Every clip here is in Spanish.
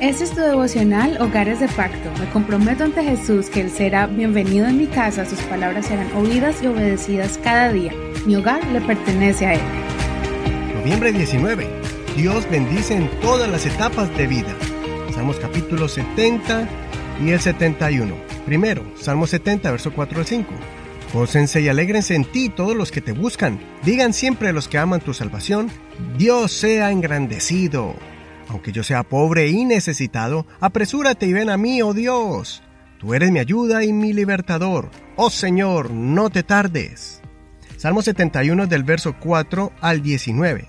Este es tu devocional Hogares de Pacto. Me comprometo ante Jesús que Él será bienvenido en mi casa, sus palabras serán oídas y obedecidas cada día. Mi hogar le pertenece a Él. Noviembre 19. Dios bendice en todas las etapas de vida. Salmos capítulo 70 y el 71. Primero, Salmo 70, verso 4 al 5. Gócense y alégrense en ti todos los que te buscan. Digan siempre los que aman tu salvación, Dios sea engrandecido. Aunque yo sea pobre y necesitado, apresúrate y ven a mí, oh Dios. Tú eres mi ayuda y mi libertador. Oh Señor, no te tardes. Salmo 71 del verso 4 al 19.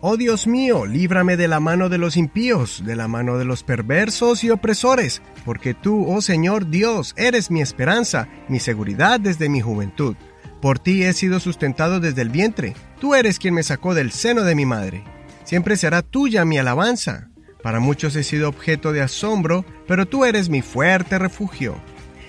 Oh Dios mío, líbrame de la mano de los impíos, de la mano de los perversos y opresores, porque tú, oh Señor Dios, eres mi esperanza, mi seguridad desde mi juventud. Por ti he sido sustentado desde el vientre, tú eres quien me sacó del seno de mi madre. Siempre será tuya mi alabanza. Para muchos he sido objeto de asombro, pero tú eres mi fuerte refugio.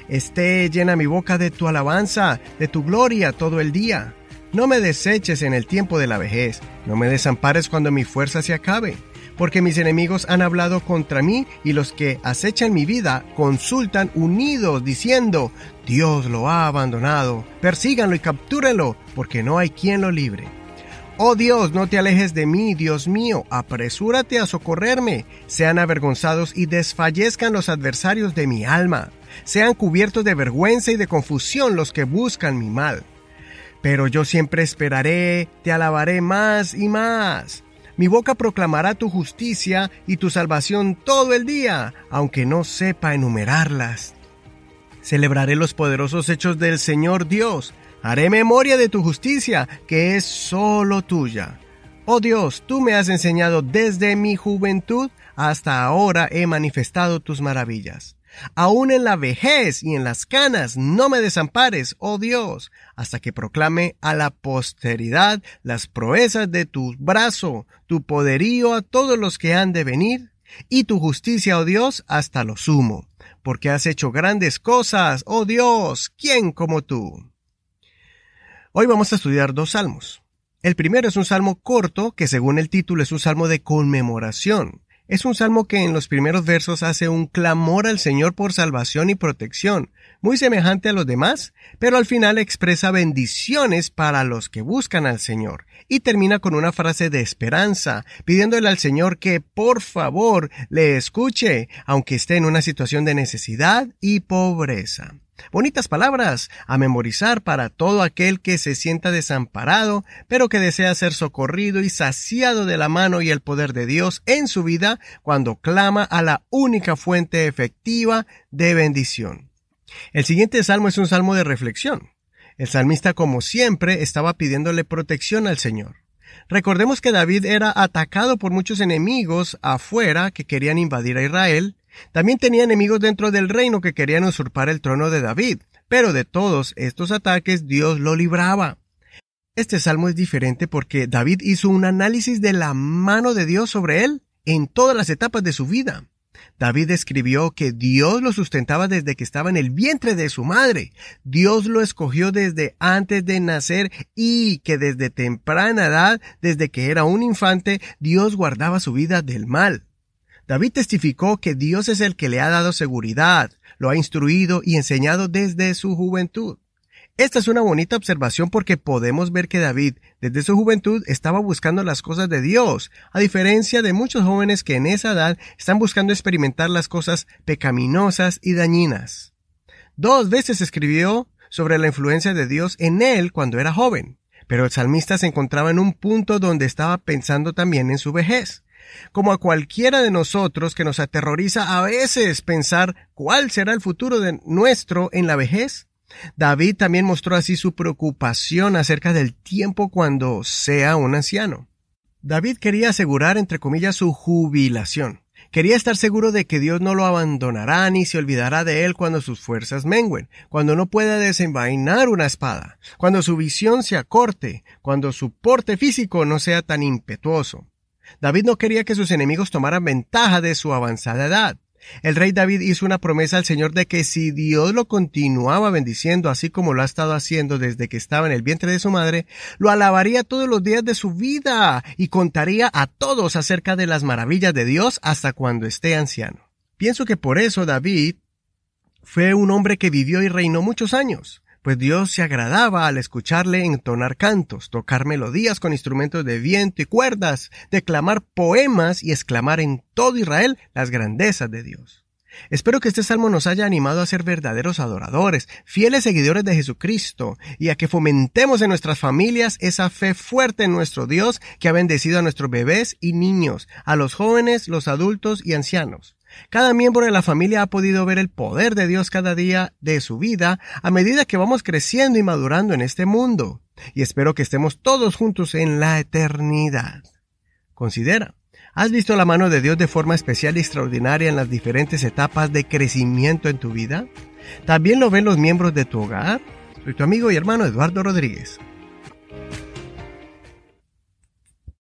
Esté llena mi boca de tu alabanza, de tu gloria todo el día. No me deseches en el tiempo de la vejez, no me desampares cuando mi fuerza se acabe, porque mis enemigos han hablado contra mí y los que acechan mi vida consultan unidos diciendo, Dios lo ha abandonado, persíganlo y captúrenlo, porque no hay quien lo libre. Oh Dios, no te alejes de mí, Dios mío, apresúrate a socorrerme. Sean avergonzados y desfallezcan los adversarios de mi alma. Sean cubiertos de vergüenza y de confusión los que buscan mi mal. Pero yo siempre esperaré, te alabaré más y más. Mi boca proclamará tu justicia y tu salvación todo el día, aunque no sepa enumerarlas. Celebraré los poderosos hechos del Señor Dios Haré memoria de tu justicia, que es solo tuya. Oh Dios, tú me has enseñado desde mi juventud hasta ahora he manifestado tus maravillas. Aún en la vejez y en las canas no me desampares, oh Dios, hasta que proclame a la posteridad las proezas de tu brazo, tu poderío a todos los que han de venir, y tu justicia, oh Dios, hasta lo sumo, porque has hecho grandes cosas, oh Dios, ¿quién como tú? Hoy vamos a estudiar dos salmos. El primero es un salmo corto que según el título es un salmo de conmemoración. Es un salmo que en los primeros versos hace un clamor al Señor por salvación y protección, muy semejante a los demás, pero al final expresa bendiciones para los que buscan al Señor, y termina con una frase de esperanza, pidiéndole al Señor que por favor le escuche, aunque esté en una situación de necesidad y pobreza. Bonitas palabras a memorizar para todo aquel que se sienta desamparado, pero que desea ser socorrido y saciado de la mano y el poder de Dios en su vida cuando clama a la única fuente efectiva de bendición. El siguiente salmo es un salmo de reflexión. El salmista, como siempre, estaba pidiéndole protección al Señor. Recordemos que David era atacado por muchos enemigos afuera que querían invadir a Israel, también tenía enemigos dentro del reino que querían usurpar el trono de David, pero de todos estos ataques Dios lo libraba. Este salmo es diferente porque David hizo un análisis de la mano de Dios sobre él en todas las etapas de su vida. David escribió que Dios lo sustentaba desde que estaba en el vientre de su madre. Dios lo escogió desde antes de nacer y que desde temprana edad, desde que era un infante, Dios guardaba su vida del mal. David testificó que Dios es el que le ha dado seguridad, lo ha instruido y enseñado desde su juventud. Esta es una bonita observación porque podemos ver que David, desde su juventud, estaba buscando las cosas de Dios, a diferencia de muchos jóvenes que en esa edad están buscando experimentar las cosas pecaminosas y dañinas. Dos veces escribió sobre la influencia de Dios en él cuando era joven, pero el salmista se encontraba en un punto donde estaba pensando también en su vejez. Como a cualquiera de nosotros que nos aterroriza a veces pensar cuál será el futuro de nuestro en la vejez, David también mostró así su preocupación acerca del tiempo cuando sea un anciano. David quería asegurar, entre comillas, su jubilación. Quería estar seguro de que Dios no lo abandonará ni se olvidará de él cuando sus fuerzas mengüen, cuando no pueda desenvainar una espada, cuando su visión se acorte, cuando su porte físico no sea tan impetuoso. David no quería que sus enemigos tomaran ventaja de su avanzada edad. El rey David hizo una promesa al Señor de que si Dios lo continuaba bendiciendo así como lo ha estado haciendo desde que estaba en el vientre de su madre, lo alabaría todos los días de su vida y contaría a todos acerca de las maravillas de Dios hasta cuando esté anciano. Pienso que por eso David fue un hombre que vivió y reinó muchos años pues Dios se agradaba al escucharle entonar cantos, tocar melodías con instrumentos de viento y cuerdas, declamar poemas y exclamar en todo Israel las grandezas de Dios. Espero que este salmo nos haya animado a ser verdaderos adoradores, fieles seguidores de Jesucristo, y a que fomentemos en nuestras familias esa fe fuerte en nuestro Dios que ha bendecido a nuestros bebés y niños, a los jóvenes, los adultos y ancianos. Cada miembro de la familia ha podido ver el poder de Dios cada día de su vida a medida que vamos creciendo y madurando en este mundo. Y espero que estemos todos juntos en la eternidad. Considera, ¿has visto la mano de Dios de forma especial y extraordinaria en las diferentes etapas de crecimiento en tu vida? ¿También lo ven los miembros de tu hogar? Soy tu amigo y hermano Eduardo Rodríguez.